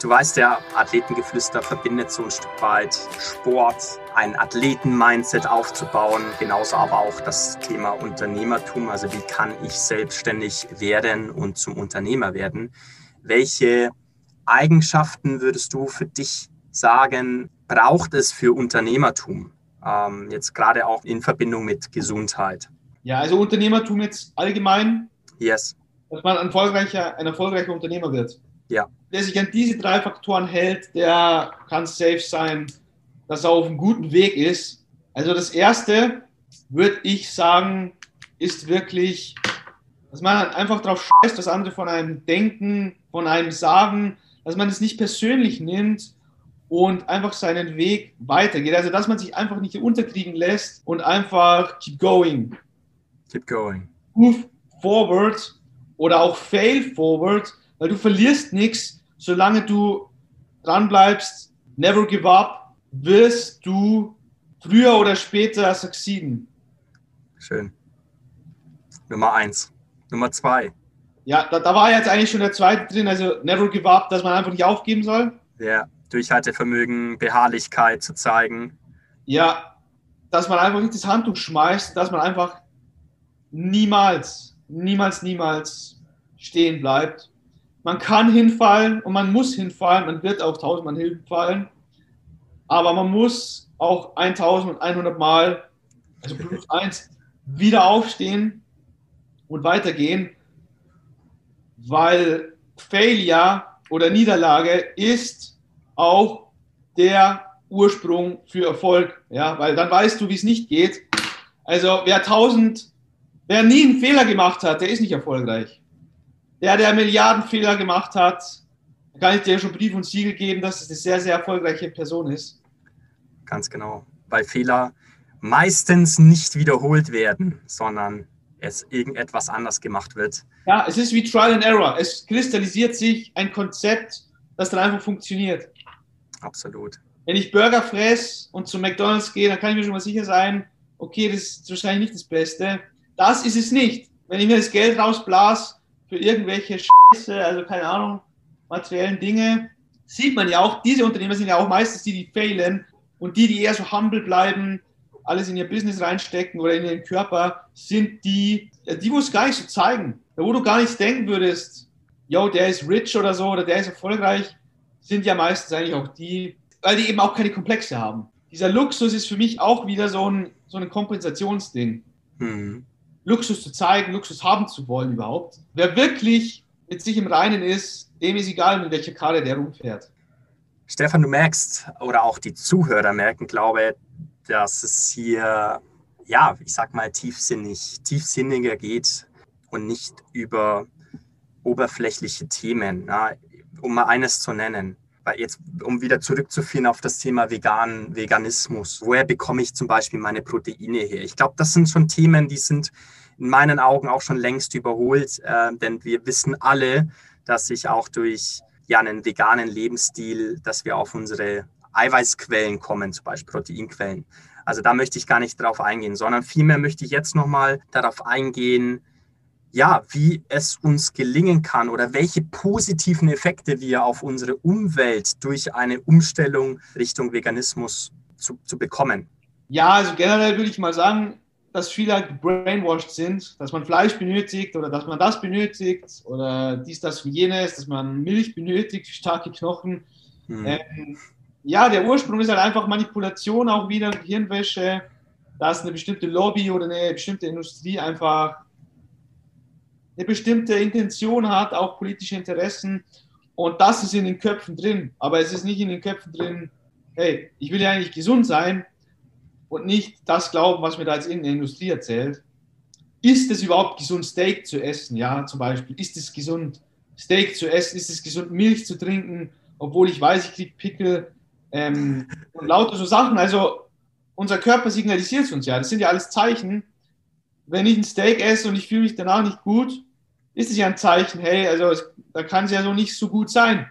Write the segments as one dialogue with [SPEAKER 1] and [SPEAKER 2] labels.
[SPEAKER 1] Du weißt ja, Athletengeflüster verbindet so ein Stück weit Sport, ein Athleten-Mindset aufzubauen, genauso aber auch das Thema Unternehmertum, also wie kann ich selbstständig werden und zum Unternehmer werden. Welche Eigenschaften würdest du für dich sagen, braucht es für Unternehmertum? Ähm, jetzt gerade auch in Verbindung mit Gesundheit.
[SPEAKER 2] Ja, also Unternehmertum jetzt allgemein.
[SPEAKER 1] Yes.
[SPEAKER 2] Dass man ein erfolgreicher, ein erfolgreicher Unternehmer wird.
[SPEAKER 1] Ja.
[SPEAKER 2] Wer sich an diese drei Faktoren hält, der kann safe sein, dass er auf einem guten Weg ist. Also das erste, würde ich sagen, ist wirklich, dass man einfach darauf scheißt, was andere von einem denken, von einem sagen, dass man es nicht persönlich nimmt und einfach seinen Weg weitergeht. Also dass man sich einfach nicht unterkriegen lässt und einfach keep going.
[SPEAKER 1] Keep going.
[SPEAKER 2] Move forward oder auch fail forward weil du verlierst nichts, solange du dran bleibst, never give up, wirst du früher oder später succeeden.
[SPEAKER 1] Schön. Nummer eins. Nummer zwei.
[SPEAKER 2] Ja, da, da war jetzt eigentlich schon der zweite drin, also never give up, dass man einfach nicht aufgeben soll.
[SPEAKER 1] Ja, Durchhaltevermögen, Beharrlichkeit zu zeigen.
[SPEAKER 2] Ja, dass man einfach nicht das Handtuch schmeißt, dass man einfach niemals, niemals, niemals stehen bleibt man kann hinfallen und man muss hinfallen, man wird auch tausendmal hinfallen, aber man muss auch 1100 Mal, also plus eins, wieder aufstehen und weitergehen, weil Failure oder Niederlage ist auch der Ursprung für Erfolg, ja, weil dann weißt du, wie es nicht geht. Also wer tausend, wer nie einen Fehler gemacht hat, der ist nicht erfolgreich der, der Milliardenfehler gemacht hat, kann ich dir schon Brief und Siegel geben, dass es eine sehr, sehr erfolgreiche Person ist.
[SPEAKER 1] Ganz genau. Weil Fehler meistens nicht wiederholt werden, sondern es irgendetwas anders gemacht wird.
[SPEAKER 2] Ja, es ist wie Trial and Error. Es kristallisiert sich ein Konzept, das dann einfach funktioniert.
[SPEAKER 1] Absolut.
[SPEAKER 2] Wenn ich Burger fress und zu McDonalds gehe, dann kann ich mir schon mal sicher sein, okay, das ist wahrscheinlich nicht das Beste. Das ist es nicht. Wenn ich mir das Geld rausblas, für irgendwelche Scheiße, also keine Ahnung, materiellen Dinge, sieht man ja auch, diese Unternehmer sind ja auch meistens die, die failen und die, die eher so humble bleiben, alles in ihr Business reinstecken oder in ihren Körper, sind die, die, wo es gar nicht so zeigen. Wo du gar nicht denken würdest, yo, der ist rich oder so oder der ist erfolgreich, sind ja meistens eigentlich auch die, weil die eben auch keine Komplexe haben. Dieser Luxus ist für mich auch wieder so ein, so ein Kompensationsding. Mhm. Luxus zu zeigen, Luxus haben zu wollen überhaupt. Wer wirklich mit sich im Reinen ist, dem ist egal, mit welcher Karre der rumfährt.
[SPEAKER 1] Stefan, du merkst, oder auch die Zuhörer merken, glaube ich, dass es hier, ja, ich sag mal, tiefsinnig, tiefsinniger geht und nicht über oberflächliche Themen. Na, um mal eines zu nennen, weil jetzt, um wieder zurückzuführen auf das Thema Vegan, Veganismus, woher bekomme ich zum Beispiel meine Proteine her? Ich glaube, das sind schon Themen, die sind in meinen Augen auch schon längst überholt, äh, denn wir wissen alle, dass sich auch durch ja, einen veganen Lebensstil, dass wir auf unsere Eiweißquellen kommen, zum Beispiel Proteinquellen. Also da möchte ich gar nicht darauf eingehen, sondern vielmehr möchte ich jetzt nochmal darauf eingehen, ja, wie es uns gelingen kann oder welche positiven Effekte wir auf unsere Umwelt durch eine Umstellung Richtung Veganismus zu, zu bekommen.
[SPEAKER 2] Ja, also generell würde ich mal sagen, dass viele halt brainwashed sind, dass man Fleisch benötigt oder dass man das benötigt oder dies, das und jenes, dass man Milch benötigt, starke Knochen. Hm. Ähm, ja, der Ursprung ist halt einfach Manipulation, auch wieder Hirnwäsche, dass eine bestimmte Lobby oder eine bestimmte Industrie einfach eine bestimmte Intention hat, auch politische Interessen. Und das ist in den Köpfen drin. Aber es ist nicht in den Köpfen drin, hey, ich will ja eigentlich gesund sein, und nicht das glauben, was mir da jetzt in der Industrie erzählt. Ist es überhaupt gesund, Steak zu essen? Ja, zum Beispiel. Ist es gesund, Steak zu essen? Ist es gesund, Milch zu trinken, obwohl ich weiß, ich kriege Pickel ähm, und lauter so Sachen. Also unser Körper signalisiert es uns ja. Das sind ja alles Zeichen. Wenn ich ein Steak esse und ich fühle mich danach nicht gut, ist es ja ein Zeichen, hey, also da kann es ja so nicht so gut sein.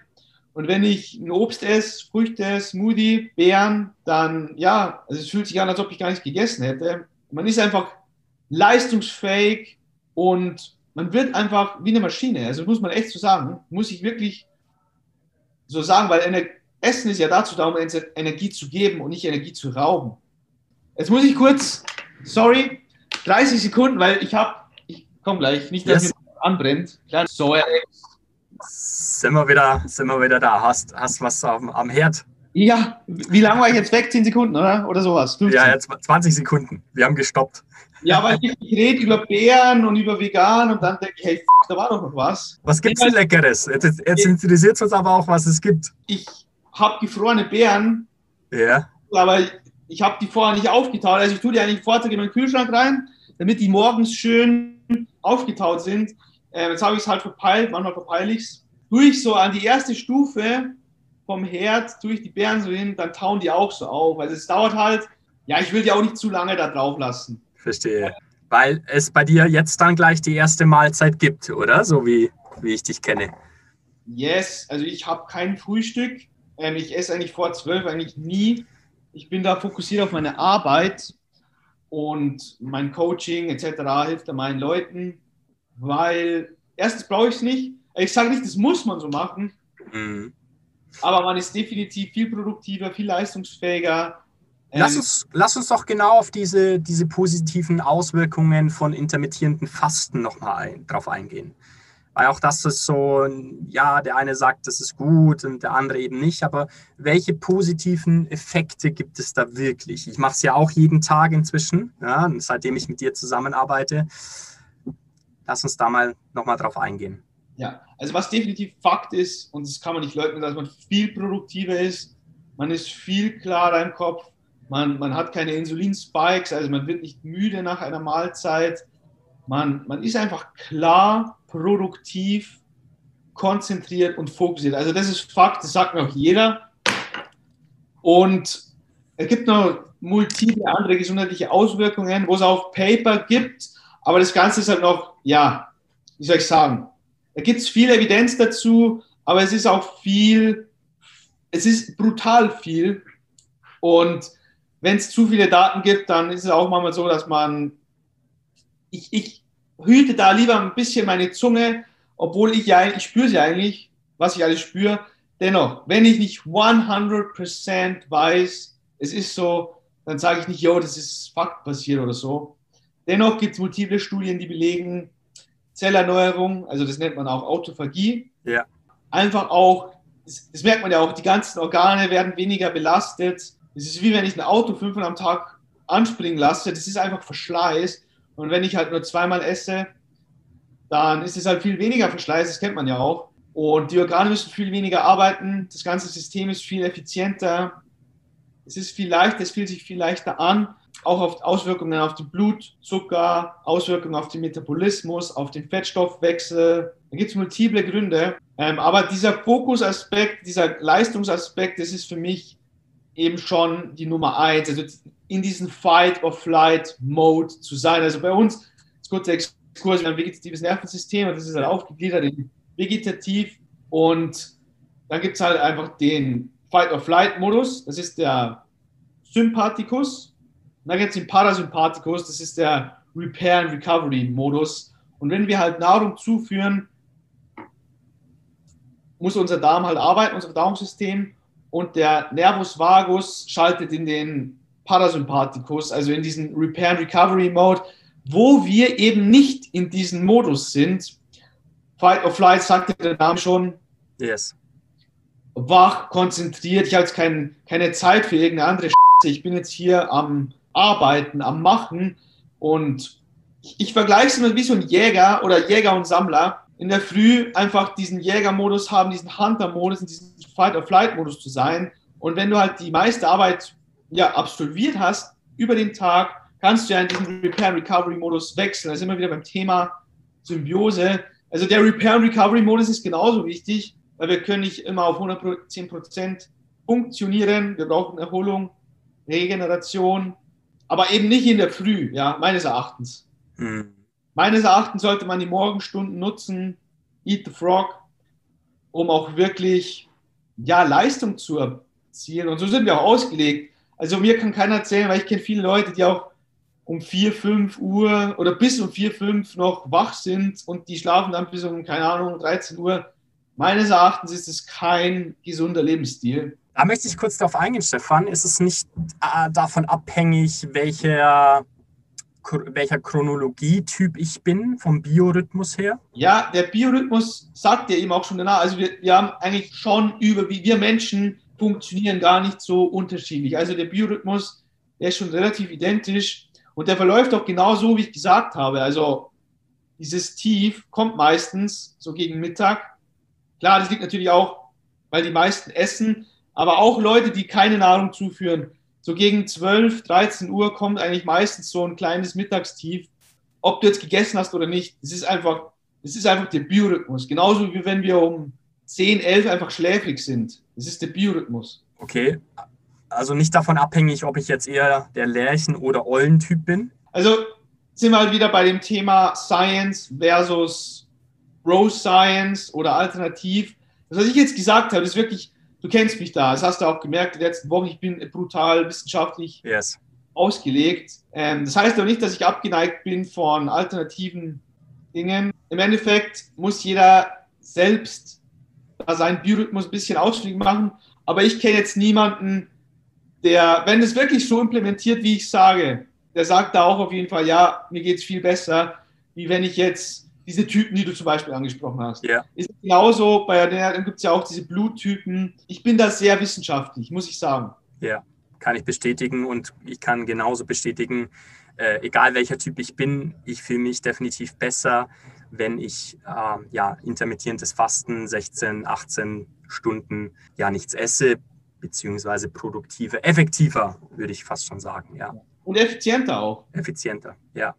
[SPEAKER 2] Und wenn ich ein Obst esse, Früchte, Smoothie, Beeren, dann ja, also es fühlt sich an, als ob ich gar nicht gegessen hätte. Man ist einfach leistungsfähig und man wird einfach wie eine Maschine. Also muss man echt so sagen, muss ich wirklich so sagen, weil Essen ist ja dazu da, um Energie zu geben und nicht Energie zu rauben. Jetzt muss ich kurz, sorry, 30 Sekunden, weil ich habe, ich komme gleich, nicht, dass yes. mir anbrennt. So,
[SPEAKER 1] sind wir wieder, sind wir wieder da. Hast, hast was am, am Herd?
[SPEAKER 2] Ja, wie lange war ich jetzt weg? 10 Sekunden, oder? Oder sowas?
[SPEAKER 1] 15. Ja, jetzt 20 Sekunden. Wir haben gestoppt.
[SPEAKER 2] Ja, weil ich, rede über Bären und über vegan und dann denke ich, hey, f da war doch noch was.
[SPEAKER 1] Was gibt es denn Leckeres? Jetzt, jetzt interessiert es uns aber auch, was es gibt.
[SPEAKER 2] Ich habe gefrorene Beeren.
[SPEAKER 1] Ja.
[SPEAKER 2] Aber ich habe die vorher nicht aufgetaut. Also ich tue die eigentlich Vortag in meinen Kühlschrank rein, damit die morgens schön aufgetaut sind. Äh, jetzt habe ich es halt verpeilt, manchmal verpeile ich es. Tue ich so an die erste Stufe vom Herd, tue ich die Beeren so hin, dann tauen die auch so auf. Also es dauert halt, ja, ich will die auch nicht zu lange da drauf lassen.
[SPEAKER 1] Verstehe. Weil es bei dir jetzt dann gleich die erste Mahlzeit gibt, oder? So wie, wie ich dich kenne.
[SPEAKER 2] Yes, also ich habe kein Frühstück. Ähm, ich esse eigentlich vor zwölf eigentlich nie. Ich bin da fokussiert auf meine Arbeit und mein Coaching etc. hilft da meinen Leuten, weil erstens brauche ich es nicht. Ich sage nicht, das muss man so machen, mhm. aber man ist definitiv viel produktiver, viel leistungsfähiger
[SPEAKER 1] Lass ähm, uns, lass uns doch genau auf diese, diese positiven Auswirkungen von intermittierenden Fasten nochmal ein, drauf eingehen. Weil auch das ist so, ja, der eine sagt, das ist gut und der andere eben nicht. Aber welche positiven Effekte gibt es da wirklich? Ich mache es ja auch jeden Tag inzwischen, ja, seitdem ich mit dir zusammenarbeite. Lass uns da mal nochmal drauf eingehen.
[SPEAKER 2] Ja, also was definitiv Fakt ist, und das kann man nicht leugnen, dass man viel produktiver ist, man ist viel klarer im Kopf, man, man hat keine Insulinspikes, also man wird nicht müde nach einer Mahlzeit. Man, man ist einfach klar, produktiv, konzentriert und fokussiert. Also das ist Fakt, das sagt mir auch jeder. Und es gibt noch multiple andere gesundheitliche Auswirkungen, wo es auch Paper gibt, aber das Ganze ist halt noch, ja, wie soll ich sagen, da gibt es viel Evidenz dazu, aber es ist auch viel, es ist brutal viel und wenn es zu viele Daten gibt, dann ist es auch manchmal so, dass man, ich, ich hüte da lieber ein bisschen meine Zunge, obwohl ich ja, ich spüre sie eigentlich, was ich alles spüre. Dennoch, wenn ich nicht 100% weiß, es ist so, dann sage ich nicht, yo, das ist Fakt passiert oder so. Dennoch gibt es multiple Studien, die belegen, Zellerneuerung, also das nennt man auch Autophagie.
[SPEAKER 1] Ja.
[SPEAKER 2] Einfach auch, das, das merkt man ja auch, die ganzen Organe werden weniger belastet es ist wie wenn ich ein Auto fünfmal am Tag anspringen lasse. Das ist einfach Verschleiß. Und wenn ich halt nur zweimal esse, dann ist es halt viel weniger Verschleiß. Das kennt man ja auch. Und die Organe müssen viel weniger arbeiten. Das ganze System ist viel effizienter. Es ist viel leichter, es fühlt sich viel leichter an. Auch auf Auswirkungen auf den Blutzucker, Auswirkungen auf den Metabolismus, auf den Fettstoffwechsel. Da gibt es multiple Gründe. Ähm, aber dieser Fokusaspekt, dieser Leistungsaspekt, das ist für mich eben schon die Nummer eins, also in diesem Fight-or-Flight-Mode zu sein. Also bei uns, das kurze Exkurs, wir haben ein vegetatives Nervensystem und das ist halt aufgegliedert in vegetativ und dann gibt es halt einfach den Fight-or-Flight-Modus, das ist der Sympathikus. Und dann gibt es den Parasympathikus, das ist der Repair and Recovery-Modus. Und wenn wir halt Nahrung zuführen, muss unser Darm halt arbeiten, unser Verdauungssystem und der Nervus vagus schaltet in den Parasympathikus, also in diesen Repair and Recovery Mode, wo wir eben nicht in diesem Modus sind. Fight or Flight sagte der Name schon.
[SPEAKER 1] Yes.
[SPEAKER 2] Wach, konzentriert. Ich habe jetzt kein, keine Zeit für irgendeine andere Scheiße. Ich bin jetzt hier am Arbeiten, am Machen und ich, ich vergleiche es immer wie so ein Jäger oder Jäger und Sammler in der Früh einfach diesen Jägermodus haben, diesen Hunter-Modus, in diesem Fight-or-Flight-Modus zu sein. Und wenn du halt die meiste Arbeit ja, absolviert hast über den Tag, kannst du ja in diesen Repair-Recovery-Modus wechseln. Da sind wir wieder beim Thema Symbiose. Also der Repair-Recovery-Modus ist genauso wichtig, weil wir können nicht immer auf 110% funktionieren. Wir brauchen Erholung, Regeneration, aber eben nicht in der Früh, ja, meines Erachtens. Hm. Meines Erachtens sollte man die Morgenstunden nutzen, Eat the Frog, um auch wirklich ja, Leistung zu erzielen. Und so sind wir auch ausgelegt. Also mir kann keiner erzählen, weil ich kenne viele Leute, die auch um 4, 5 Uhr oder bis um 4, 5 noch wach sind und die schlafen dann bis um, keine Ahnung, 13 Uhr. meines Erachtens ist es kein gesunder Lebensstil.
[SPEAKER 1] Da möchte ich kurz darauf eingehen, Stefan. Ist es nicht äh, davon abhängig, welcher, welcher Chronologietyp ich bin, vom Biorhythmus her?
[SPEAKER 2] Ja, der Biorhythmus sagt ja eben auch schon danach. Also wir, wir haben eigentlich schon über, wie wir Menschen funktionieren, gar nicht so unterschiedlich. Also der Biorhythmus, der ist schon relativ identisch und der verläuft auch genau so, wie ich gesagt habe. Also dieses Tief kommt meistens so gegen Mittag. Klar, das liegt natürlich auch, weil die meisten essen, aber auch Leute, die keine Nahrung zuführen. So gegen 12, 13 Uhr kommt eigentlich meistens so ein kleines Mittagstief. Ob du jetzt gegessen hast oder nicht, es ist einfach, es ist einfach der Biorhythmus. Genauso wie wenn wir um 10, 11 einfach schläfrig sind. Das ist der Biorhythmus.
[SPEAKER 1] Okay, also nicht davon abhängig, ob ich jetzt eher der Lärchen- oder Eulentyp bin?
[SPEAKER 2] Also sind wir halt wieder bei dem Thema Science versus Rose Science oder alternativ. Das, was ich jetzt gesagt habe, ist wirklich, du kennst mich da, das hast du auch gemerkt in den letzten Wochen, ich bin brutal wissenschaftlich
[SPEAKER 1] yes.
[SPEAKER 2] ausgelegt. Ähm, das heißt aber nicht, dass ich abgeneigt bin von alternativen Dingen. Im Endeffekt muss jeder selbst seinen Biorhythmus ein bisschen ausfliegen machen, aber ich kenne jetzt niemanden, der, wenn es wirklich so implementiert, wie ich sage, der sagt da auch auf jeden Fall, ja, mir geht es viel besser, wie wenn ich jetzt diese Typen, die du zum Beispiel angesprochen hast.
[SPEAKER 1] Ja.
[SPEAKER 2] Ist genauso, bei der gibt es ja auch diese Bluttypen. Ich bin da sehr wissenschaftlich, muss ich sagen.
[SPEAKER 1] Ja, kann ich bestätigen und ich kann genauso bestätigen, äh, egal welcher Typ ich bin, ich fühle mich definitiv besser, wenn ich äh, ja, intermittierendes Fasten 16, 18 Stunden ja nichts esse, beziehungsweise produktiver, effektiver, würde ich fast schon sagen, ja.
[SPEAKER 2] Und effizienter auch.
[SPEAKER 1] Effizienter, ja.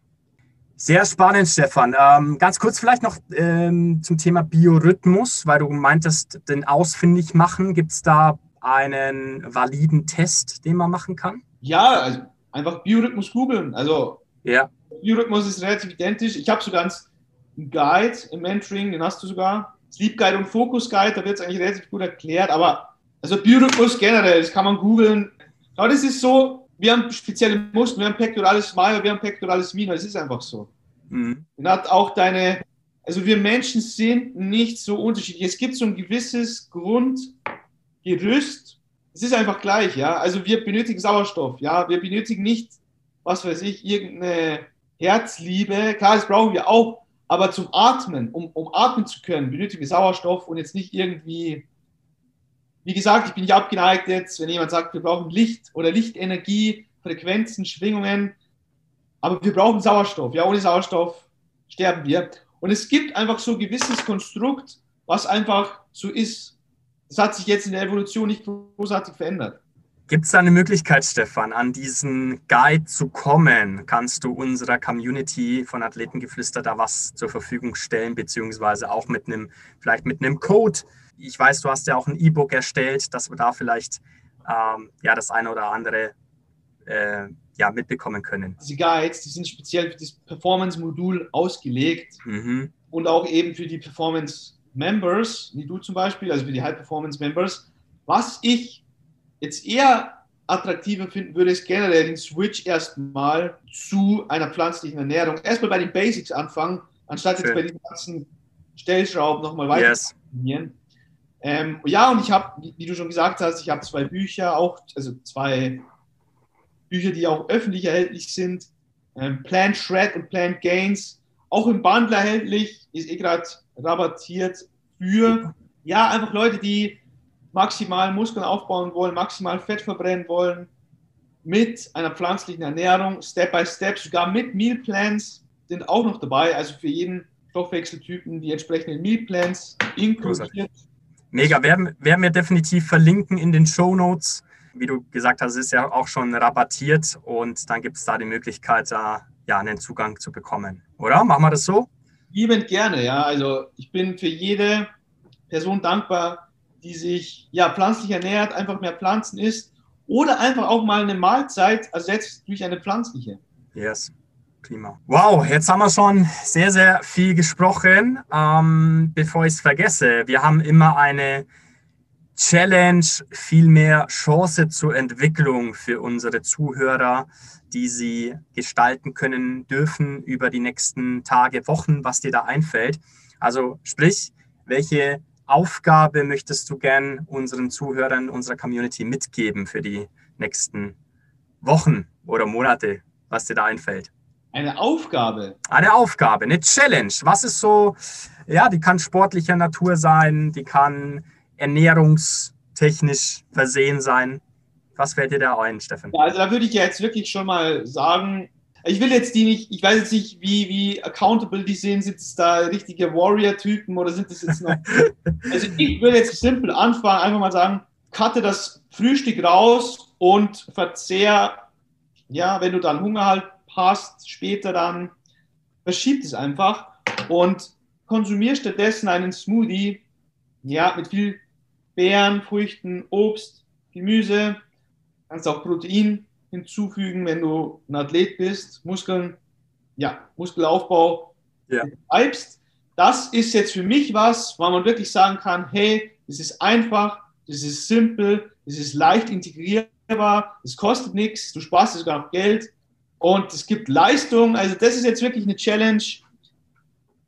[SPEAKER 1] Sehr spannend, Stefan. Ähm, ganz kurz vielleicht noch ähm, zum Thema Biorhythmus, weil du meintest, den ausfindig machen. Gibt es da einen validen Test, den man machen kann?
[SPEAKER 2] Ja, also einfach Biorhythmus googeln. Also
[SPEAKER 1] ja.
[SPEAKER 2] Biorhythmus ist relativ identisch. Ich habe sogar einen Guide im Mentoring, den hast du sogar. Sleep Guide und Focus Guide, da wird es eigentlich relativ gut erklärt, aber also Biorhythmus generell, das kann man googeln. Aber das ist so, wir haben spezielle Muskeln, wir haben pectoralis major, wir haben pectoralis minor, das ist einfach so. Mhm. Und hat auch deine, also wir Menschen sind nicht so unterschiedlich. Es gibt so ein gewisses Grundgerüst, es ist einfach gleich, ja. Also wir benötigen Sauerstoff, ja. Wir benötigen nicht, was weiß ich, irgendeine Herzliebe. Klar, das brauchen wir auch, aber zum Atmen, um, um atmen zu können, benötigen wir Sauerstoff und jetzt nicht irgendwie wie gesagt, ich bin nicht abgeneigt jetzt, wenn jemand sagt, wir brauchen Licht oder Lichtenergie, Frequenzen, Schwingungen, aber wir brauchen Sauerstoff. Ja, ohne Sauerstoff sterben wir. Und es gibt einfach so ein gewisses Konstrukt, was einfach so ist. Das hat sich jetzt in der Evolution nicht großartig verändert.
[SPEAKER 1] Gibt es da eine Möglichkeit, Stefan, an diesen Guide zu kommen? Kannst du unserer Community von Athletengeflüster da was zur Verfügung stellen, beziehungsweise auch mit einem, vielleicht mit einem Code, ich weiß, du hast ja auch ein E-Book erstellt, dass wir da vielleicht ähm, ja, das eine oder andere äh, ja, mitbekommen können.
[SPEAKER 2] Diese Guides, die sind speziell für das Performance-Modul ausgelegt mhm. und auch eben für die Performance-Members, wie du zum Beispiel, also für die High-Performance-Members. Was ich jetzt eher attraktiver finden würde, ist generell den Switch erstmal zu einer pflanzlichen Ernährung. Erstmal bei den Basics anfangen, anstatt Schön. jetzt bei den ganzen Stellschrauben nochmal weiter yes. zu trainieren. Ähm, ja, und ich habe, wie, du schon gesagt hast, ich habe zwei Bücher auch, also zwei Bücher, die auch öffentlich erhältlich sind. Ähm, Plant Shred und Plant Gains, auch im Bundle erhältlich, ist eh gerade rabattiert für, ja, einfach Leute, die maximal Muskeln aufbauen wollen, maximal Fett verbrennen wollen, mit einer pflanzlichen Ernährung, Step by Step, sogar mit Meal Plans sind auch noch dabei, also für jeden Stoffwechseltypen die entsprechenden Meal Plans inkludiert.
[SPEAKER 1] Mega, werden, werden wir definitiv verlinken in den Show Notes. Wie du gesagt hast, ist ja auch schon rabattiert und dann gibt es da die Möglichkeit, da ja, einen Zugang zu bekommen. Oder? Machen wir das so?
[SPEAKER 2] Liebend gerne, ja. Also ich bin für jede Person dankbar, die sich ja pflanzlich ernährt, einfach mehr Pflanzen isst oder einfach auch mal eine Mahlzeit ersetzt durch eine pflanzliche.
[SPEAKER 1] Yes. Prima. Wow, jetzt haben wir schon sehr, sehr viel gesprochen. Ähm, bevor ich es vergesse, wir haben immer eine Challenge, viel mehr Chance zur Entwicklung für unsere Zuhörer, die sie gestalten können dürfen über die nächsten Tage, Wochen, was dir da einfällt. Also sprich, welche Aufgabe möchtest du gern unseren Zuhörern, unserer Community mitgeben für die nächsten Wochen oder Monate, was dir da einfällt?
[SPEAKER 2] Eine Aufgabe.
[SPEAKER 1] Eine Aufgabe, eine Challenge. Was ist so, ja, die kann sportlicher Natur sein, die kann ernährungstechnisch versehen sein. Was fällt dir da ein, Steffen?
[SPEAKER 2] Ja, also da würde ich jetzt wirklich schon mal sagen, ich will jetzt die nicht, ich weiß jetzt nicht, wie, wie accountable die sind. Sind es da richtige Warrior-Typen oder sind es jetzt noch. also ich will jetzt simpel anfangen, einfach mal sagen, cutte das Frühstück raus und verzehr, ja, wenn du dann Hunger halt hast, später dann, verschiebt es einfach und konsumier stattdessen einen Smoothie, ja, mit viel Beeren, Früchten, Obst, Gemüse, kannst auch Protein hinzufügen, wenn du ein Athlet bist, Muskeln, ja, Muskelaufbau ja. treibst. Das ist jetzt für mich was, wo man wirklich sagen kann, hey, es ist einfach, es ist simpel, es ist leicht integrierbar, es kostet nichts, du sparst sogar noch Geld und es gibt Leistung. Also das ist jetzt wirklich eine Challenge.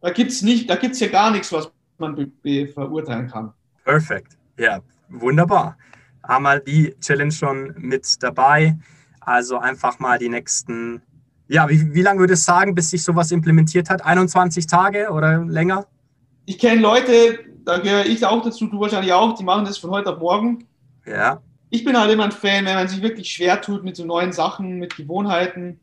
[SPEAKER 2] Da gibt es nicht, da gibt es ja gar nichts, was man verurteilen kann.
[SPEAKER 1] Perfekt. Ja, wunderbar. Haben wir die Challenge schon mit dabei. Also einfach mal die nächsten, ja, wie, wie lange würde es sagen, bis sich sowas implementiert hat? 21 Tage oder länger?
[SPEAKER 2] Ich kenne Leute, da gehöre ich auch dazu, du wahrscheinlich auch, die machen das von heute auf morgen.
[SPEAKER 1] Ja.
[SPEAKER 2] Ich bin halt immer ein Fan, wenn man sich wirklich schwer tut mit so neuen Sachen, mit Gewohnheiten,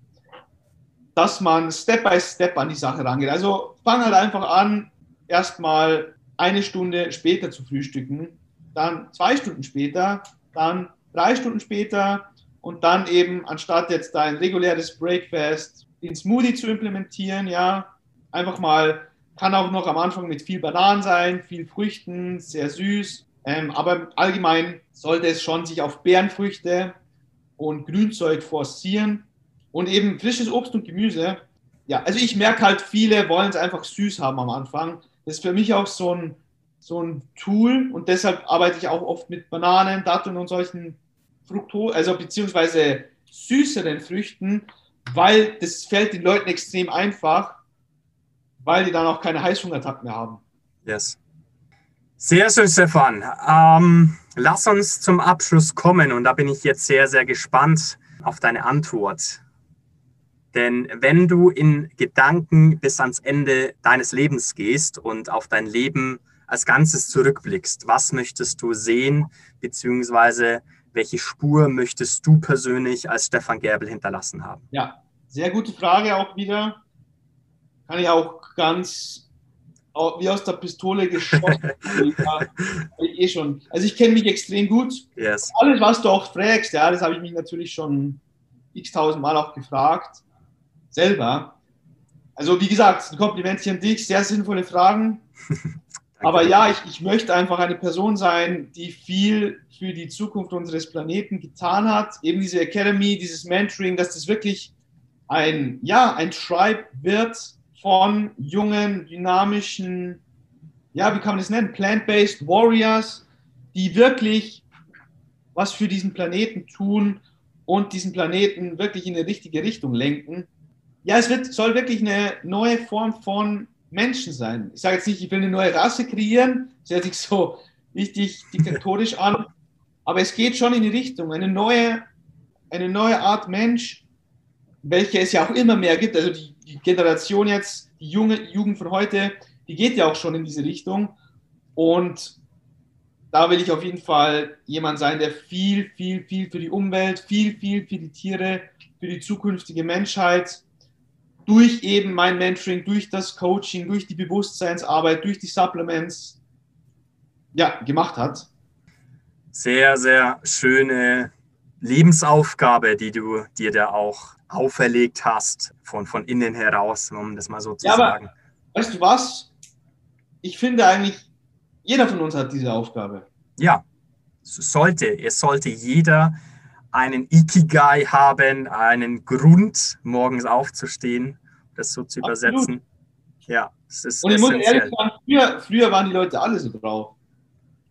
[SPEAKER 2] dass man Step by Step an die Sache rangeht. Also fang halt einfach an, erstmal eine Stunde später zu frühstücken, dann zwei Stunden später, dann drei Stunden später und dann eben anstatt jetzt dein reguläres Breakfast in Smoothie zu implementieren, ja, einfach mal, kann auch noch am Anfang mit viel Bananen sein, viel Früchten, sehr süß, ähm, aber allgemein sollte es schon sich auf Beerenfrüchte und Grünzeug forcieren und eben frisches Obst und Gemüse. Ja, also ich merke halt, viele wollen es einfach süß haben am Anfang. Das ist für mich auch so ein, so ein Tool und deshalb arbeite ich auch oft mit Bananen, Datteln und solchen Fructose, also beziehungsweise süßeren Früchten, weil das fällt den Leuten extrem einfach, weil die dann auch keine Heißhungerattacken mehr haben.
[SPEAKER 1] Yes. Sehr schön, Stefan. Ähm, lass uns zum Abschluss kommen und da bin ich jetzt sehr, sehr gespannt auf deine Antwort. Denn wenn du in Gedanken bis ans Ende deines Lebens gehst und auf dein Leben als Ganzes zurückblickst, was möchtest du sehen, beziehungsweise welche Spur möchtest du persönlich als Stefan Gerbel hinterlassen haben?
[SPEAKER 2] Ja, sehr gute Frage auch wieder. Kann ich auch ganz wie aus der Pistole geschossen. ich eh schon. Also ich kenne mich extrem gut.
[SPEAKER 1] Yes.
[SPEAKER 2] Alles, was du auch fragst, ja, das habe ich mich natürlich schon x-tausend Mal auch gefragt. Selber. Also wie gesagt, ein Komplimentchen an dich, sehr sinnvolle Fragen. Aber ja, ich, ich möchte einfach eine Person sein, die viel für die Zukunft unseres Planeten getan hat. Eben diese Academy, dieses Mentoring, dass das wirklich ein, ja, ein Tribe wird von jungen, dynamischen, ja, wie kann man das nennen? Plant-based Warriors, die wirklich was für diesen Planeten tun und diesen Planeten wirklich in die richtige Richtung lenken. Ja, es wird, soll wirklich eine neue Form von Menschen sein. Ich sage jetzt nicht, ich will eine neue Rasse kreieren, das hört sich so richtig diktatorisch an, aber es geht schon in die Richtung, eine neue, eine neue Art Mensch, welche es ja auch immer mehr gibt. Also die, die Generation jetzt, die junge Jugend von heute, die geht ja auch schon in diese Richtung. Und da will ich auf jeden Fall jemand sein, der viel, viel, viel für die Umwelt, viel, viel für die Tiere, für die zukünftige Menschheit durch eben mein Mentoring, durch das Coaching, durch die Bewusstseinsarbeit, durch die Supplements ja, gemacht hat.
[SPEAKER 1] Sehr, sehr schöne Lebensaufgabe, die du dir da auch auferlegt hast, von, von innen heraus, um das mal so zu ja, sagen. Aber,
[SPEAKER 2] weißt du was? Ich finde eigentlich, jeder von uns hat diese Aufgabe.
[SPEAKER 1] Ja, sollte. Es sollte jeder einen Ikigai haben, einen Grund, morgens aufzustehen, das so zu Absolut. übersetzen. Ja,
[SPEAKER 2] es ist Und ich muss ehrlich sagen, früher, früher waren die Leute alle so drauf.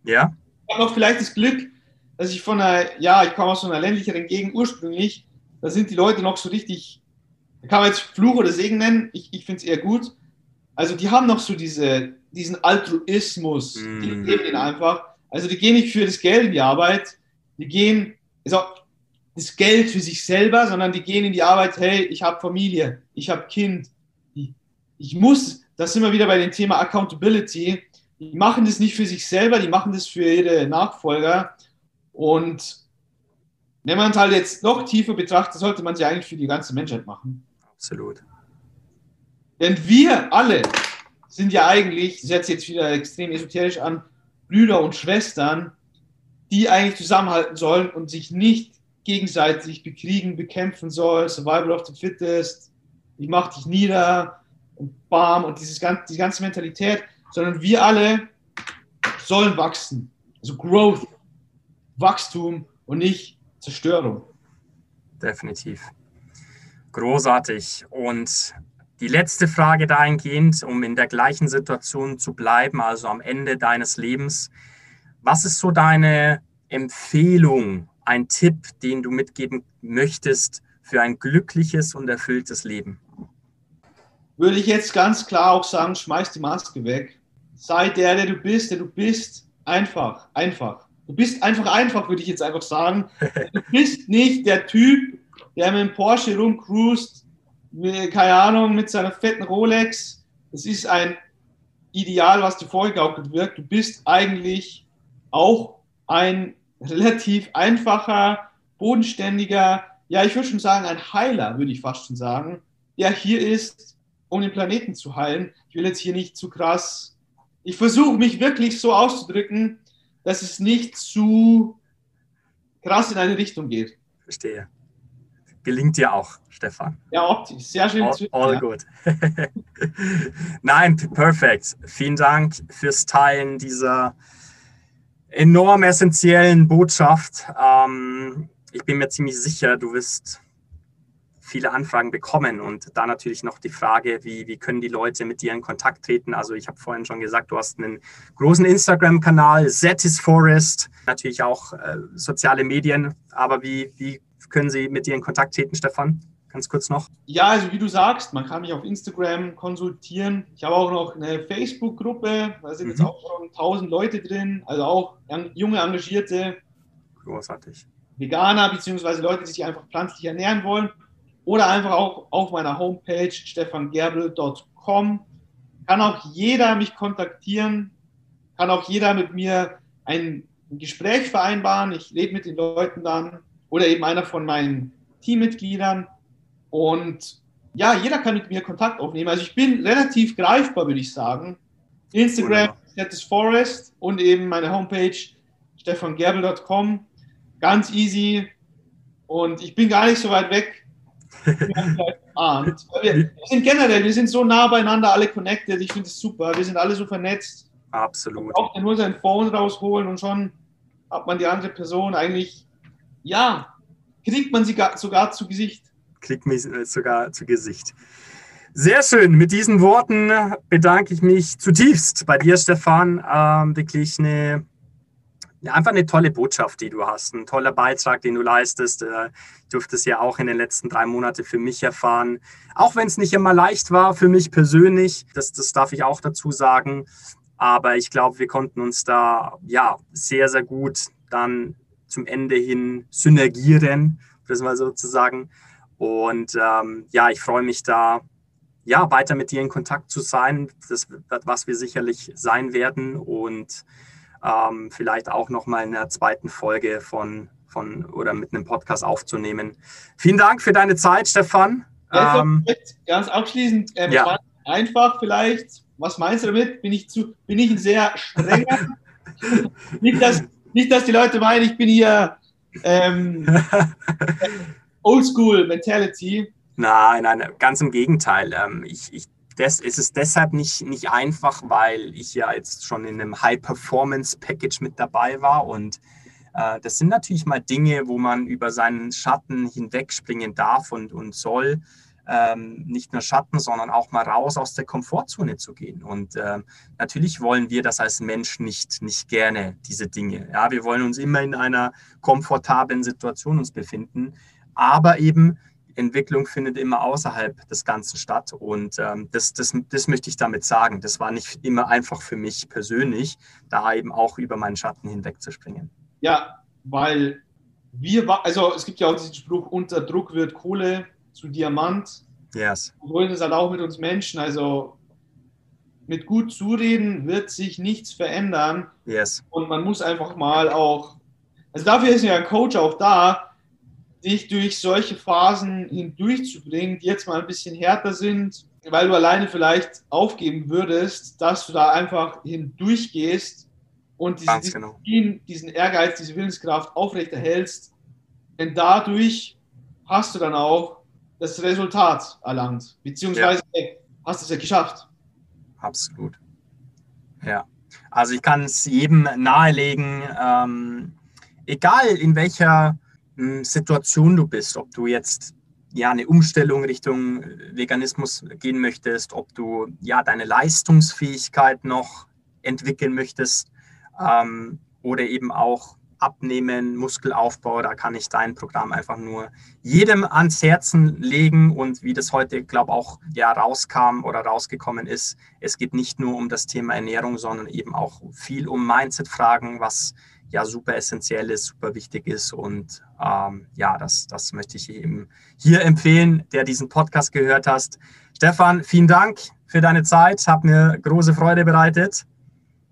[SPEAKER 1] Ja.
[SPEAKER 2] Ich habe auch vielleicht das Glück, dass ich von einer, ja, ich komme aus so einer ländlicheren Gegend ursprünglich, da sind die Leute noch so richtig, da kann man jetzt Fluch oder Segen nennen, ich, ich finde es eher gut. Also die haben noch so diese, diesen Altruismus, mm. die geben den einfach. Also die gehen nicht für das Geld in die Arbeit, die gehen, also das Geld für sich selber, sondern die gehen in die Arbeit, hey, ich habe Familie, ich habe Kind, ich muss, das sind wir wieder bei dem Thema Accountability, die machen das nicht für sich selber, die machen das für ihre Nachfolger. Und wenn man es halt jetzt noch tiefer betrachtet, sollte man sie eigentlich für die ganze Menschheit machen.
[SPEAKER 1] Absolut.
[SPEAKER 2] Denn wir alle sind ja eigentlich, ich setze jetzt wieder extrem esoterisch an, Brüder und Schwestern, die eigentlich zusammenhalten sollen und sich nicht gegenseitig bekriegen, bekämpfen soll, Survival of the Fittest, ich mach dich nieder und bam und dieses, die ganze Mentalität, sondern wir alle sollen wachsen. Also Growth, Wachstum und nicht Zerstörung.
[SPEAKER 1] Definitiv. Großartig. Und die letzte Frage dahingehend, um in der gleichen Situation zu bleiben, also am Ende deines Lebens. Was ist so deine Empfehlung, ein Tipp, den du mitgeben möchtest für ein glückliches und erfülltes Leben?
[SPEAKER 2] Würde ich jetzt ganz klar auch sagen, schmeiß die Maske weg. Sei der, der du bist, der du bist. Einfach, einfach. Du bist einfach einfach, würde ich jetzt einfach sagen. Du bist nicht der Typ, der mit dem Porsche rumcruist, keine Ahnung, mit seiner fetten Rolex. Es ist ein Ideal, was dir vorgegaukelt wird. Du bist eigentlich auch ein relativ einfacher, bodenständiger, ja, ich würde schon sagen, ein Heiler, würde ich fast schon sagen, der hier ist, um den Planeten zu heilen. Ich will jetzt hier nicht zu krass. Ich versuche mich wirklich so auszudrücken, dass es nicht zu krass in eine Richtung geht.
[SPEAKER 1] Verstehe gelingt dir auch, Stefan.
[SPEAKER 2] Ja, optisch. Sehr schön.
[SPEAKER 1] All, all ja. good. Nein, perfekt. Vielen Dank fürs Teilen dieser enorm essentiellen Botschaft. Ähm, ich bin mir ziemlich sicher, du wirst viele Anfragen bekommen und da natürlich noch die Frage, wie, wie können die Leute mit dir in Kontakt treten? Also ich habe vorhin schon gesagt, du hast einen großen Instagram-Kanal, Zetis Forest, natürlich auch äh, soziale Medien, aber wie, wie können Sie mit dir in Kontakt treten, Stefan? Ganz kurz noch.
[SPEAKER 2] Ja, also wie du sagst, man kann mich auf Instagram konsultieren. Ich habe auch noch eine Facebook-Gruppe, da sind mhm. jetzt auch schon 1000 Leute drin, also auch junge, engagierte
[SPEAKER 1] Großartig.
[SPEAKER 2] Veganer beziehungsweise Leute, die sich einfach pflanzlich ernähren wollen. Oder einfach auch auf meiner Homepage stefangerbel.com. Kann auch jeder mich kontaktieren, kann auch jeder mit mir ein Gespräch vereinbaren. Ich rede mit den Leuten dann oder eben einer von meinen Teammitgliedern. Und ja, jeder kann mit mir Kontakt aufnehmen. Also ich bin relativ greifbar, würde ich sagen. Instagram, Status Forest und eben meine Homepage stefangerbel.com. Ganz easy. Und ich bin gar nicht so weit weg. wir, sind generell, wir sind so nah beieinander, alle connected. Ich finde es super. Wir sind alle so vernetzt.
[SPEAKER 1] Absolut. Man
[SPEAKER 2] braucht nur sein Phone rausholen und schon hat man die andere Person eigentlich ja, kriegt man sie sogar zu Gesicht.
[SPEAKER 1] Kriegt mich äh, sogar zu Gesicht. Sehr schön. Mit diesen Worten bedanke ich mich zutiefst bei dir, Stefan. Ähm, wirklich eine, einfach eine tolle Botschaft, die du hast. Ein toller Beitrag, den du leistest. Äh, ich durfte es ja auch in den letzten drei Monaten für mich erfahren. Auch wenn es nicht immer leicht war für mich persönlich. Das, das darf ich auch dazu sagen. Aber ich glaube, wir konnten uns da ja sehr, sehr gut dann zum Ende hin synergieren, das mal sozusagen. Und ähm, ja, ich freue mich da, ja, weiter mit dir in Kontakt zu sein, das, was wir sicherlich sein werden und ähm, vielleicht auch nochmal in der zweiten Folge von, von oder mit einem Podcast aufzunehmen. Vielen Dank für deine Zeit, Stefan.
[SPEAKER 2] Ja, ähm, ganz abschließend, ähm, ja. einfach vielleicht, was meinst du damit? Bin ich, zu, bin ich ein sehr strenger? nicht, dass, nicht, dass die Leute meinen, ich bin hier ähm, Oldschool Mentality.
[SPEAKER 1] Nein, nein, ganz im Gegenteil. Ähm, ich, ich, das, es ist deshalb nicht, nicht einfach, weil ich ja jetzt schon in einem High-Performance-Package mit dabei war und äh, das sind natürlich mal Dinge, wo man über seinen Schatten hinwegspringen darf und, und soll ähm, nicht nur Schatten, sondern auch mal raus aus der Komfortzone zu gehen. Und ähm, natürlich wollen wir das als Mensch nicht, nicht gerne, diese Dinge. Ja, wir wollen uns immer in einer komfortablen Situation uns befinden, aber eben Entwicklung findet immer außerhalb des Ganzen statt. Und ähm, das, das, das möchte ich damit sagen. Das war nicht immer einfach für mich persönlich, da eben auch über meinen Schatten hinwegzuspringen.
[SPEAKER 2] Ja, weil wir, also es gibt ja auch diesen Spruch, unter Druck wird Kohle zu Diamant.
[SPEAKER 1] Yes.
[SPEAKER 2] Wir wollen das halt auch mit uns Menschen. Also mit gut zureden wird sich nichts verändern.
[SPEAKER 1] Yes.
[SPEAKER 2] Und man muss einfach mal auch, also dafür ist ja ein Coach auch da, dich durch solche Phasen hindurchzubringen, die jetzt mal ein bisschen härter sind, weil du alleine vielleicht aufgeben würdest, dass du da einfach hindurchgehst und diese
[SPEAKER 1] genau.
[SPEAKER 2] Diesen Ehrgeiz, diese Willenskraft aufrechterhältst. Denn dadurch hast du dann auch das Resultat erlangt, beziehungsweise ja. hast es ja geschafft.
[SPEAKER 1] Absolut. Ja. Also ich kann es jedem nahelegen, ähm, egal in welcher Situation du bist, ob du jetzt ja eine Umstellung Richtung Veganismus gehen möchtest, ob du ja deine Leistungsfähigkeit noch entwickeln möchtest ähm, oder eben auch Abnehmen, Muskelaufbau, da kann ich dein Programm einfach nur jedem ans Herzen legen. Und wie das heute, glaube auch ja rauskam oder rausgekommen ist, es geht nicht nur um das Thema Ernährung, sondern eben auch viel um Mindset-Fragen, was ja super essentiell ist, super wichtig ist. Und ähm, ja, das, das möchte ich eben hier empfehlen, der diesen Podcast gehört hast. Stefan, vielen Dank für deine Zeit, hat mir große Freude bereitet.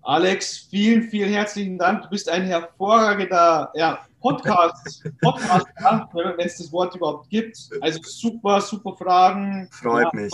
[SPEAKER 2] Alex, vielen, vielen herzlichen Dank. Du bist ein hervorragender ja, Podcast, Podcaster, wenn es das Wort überhaupt gibt. Also super, super Fragen.
[SPEAKER 1] Freut ja, mich.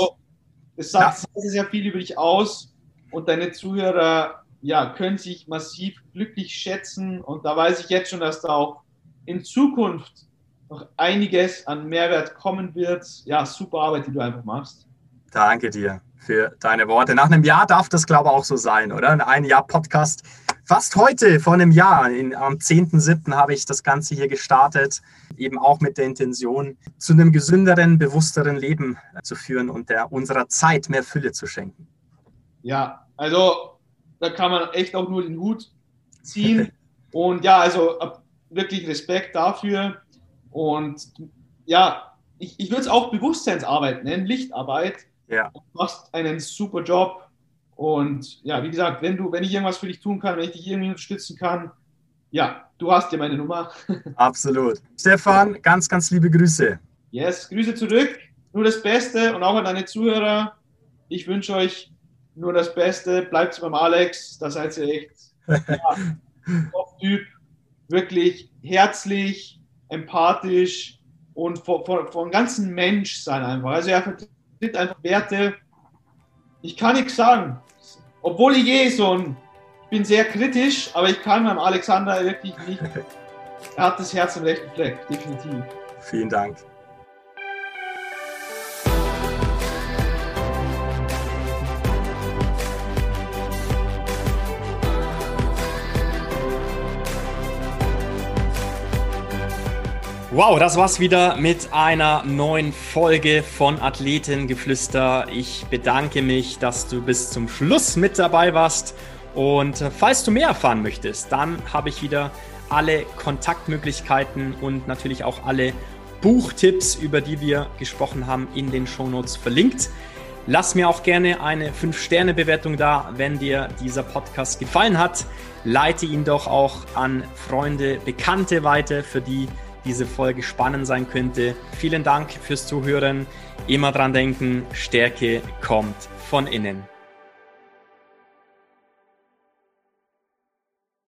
[SPEAKER 2] Es sagt ja. sehr, sehr viel über dich aus und deine Zuhörer ja, können sich massiv glücklich schätzen. Und da weiß ich jetzt schon, dass da auch in Zukunft noch einiges an Mehrwert kommen wird. Ja, super Arbeit, die du einfach machst.
[SPEAKER 1] Danke dir für deine Worte. Nach einem Jahr darf das, glaube ich, auch so sein, oder? Ein Jahr Podcast. Fast heute, vor einem Jahr, in, am 10.7. habe ich das Ganze hier gestartet, eben auch mit der Intention, zu einem gesünderen, bewussteren Leben zu führen und der, unserer Zeit mehr Fülle zu schenken.
[SPEAKER 2] Ja, also da kann man echt auch nur den Hut ziehen. Und ja, also wirklich Respekt dafür. Und ja, ich, ich würde es auch Bewusstseinsarbeit nennen, Lichtarbeit.
[SPEAKER 1] Ja.
[SPEAKER 2] Du machst einen super Job. Und ja, wie gesagt, wenn du, wenn ich irgendwas für dich tun kann, wenn ich dich irgendwie unterstützen kann, ja, du hast ja meine Nummer.
[SPEAKER 1] Absolut. Stefan, ganz, ganz liebe Grüße.
[SPEAKER 2] Yes, Grüße zurück. Nur das Beste und auch an deine Zuhörer. Ich wünsche euch nur das Beste. Bleibt beim Alex, da seid ihr echt ja, Typ. Wirklich herzlich, empathisch und von, von, von ganzen Mensch sein einfach. Also er vertritt einfach Werte. Ich kann nichts sagen. Obwohl ich eh so ein, ich bin sehr kritisch, aber ich kann beim Alexander wirklich nicht. Er hat das Herz im rechten Fleck, definitiv.
[SPEAKER 1] Vielen Dank. Wow, das war's wieder mit einer neuen Folge von Athletengeflüster. Ich bedanke mich, dass du bis zum Schluss mit dabei warst. Und falls du mehr erfahren möchtest, dann habe ich wieder alle Kontaktmöglichkeiten und natürlich auch alle Buchtipps, über die wir gesprochen haben, in den Shownotes verlinkt. Lass mir auch gerne eine 5-Sterne-Bewertung da, wenn dir dieser Podcast gefallen hat. Leite ihn doch auch an Freunde, Bekannte weiter, für die diese Folge spannend sein könnte. Vielen Dank fürs Zuhören. Immer dran denken, Stärke kommt von innen.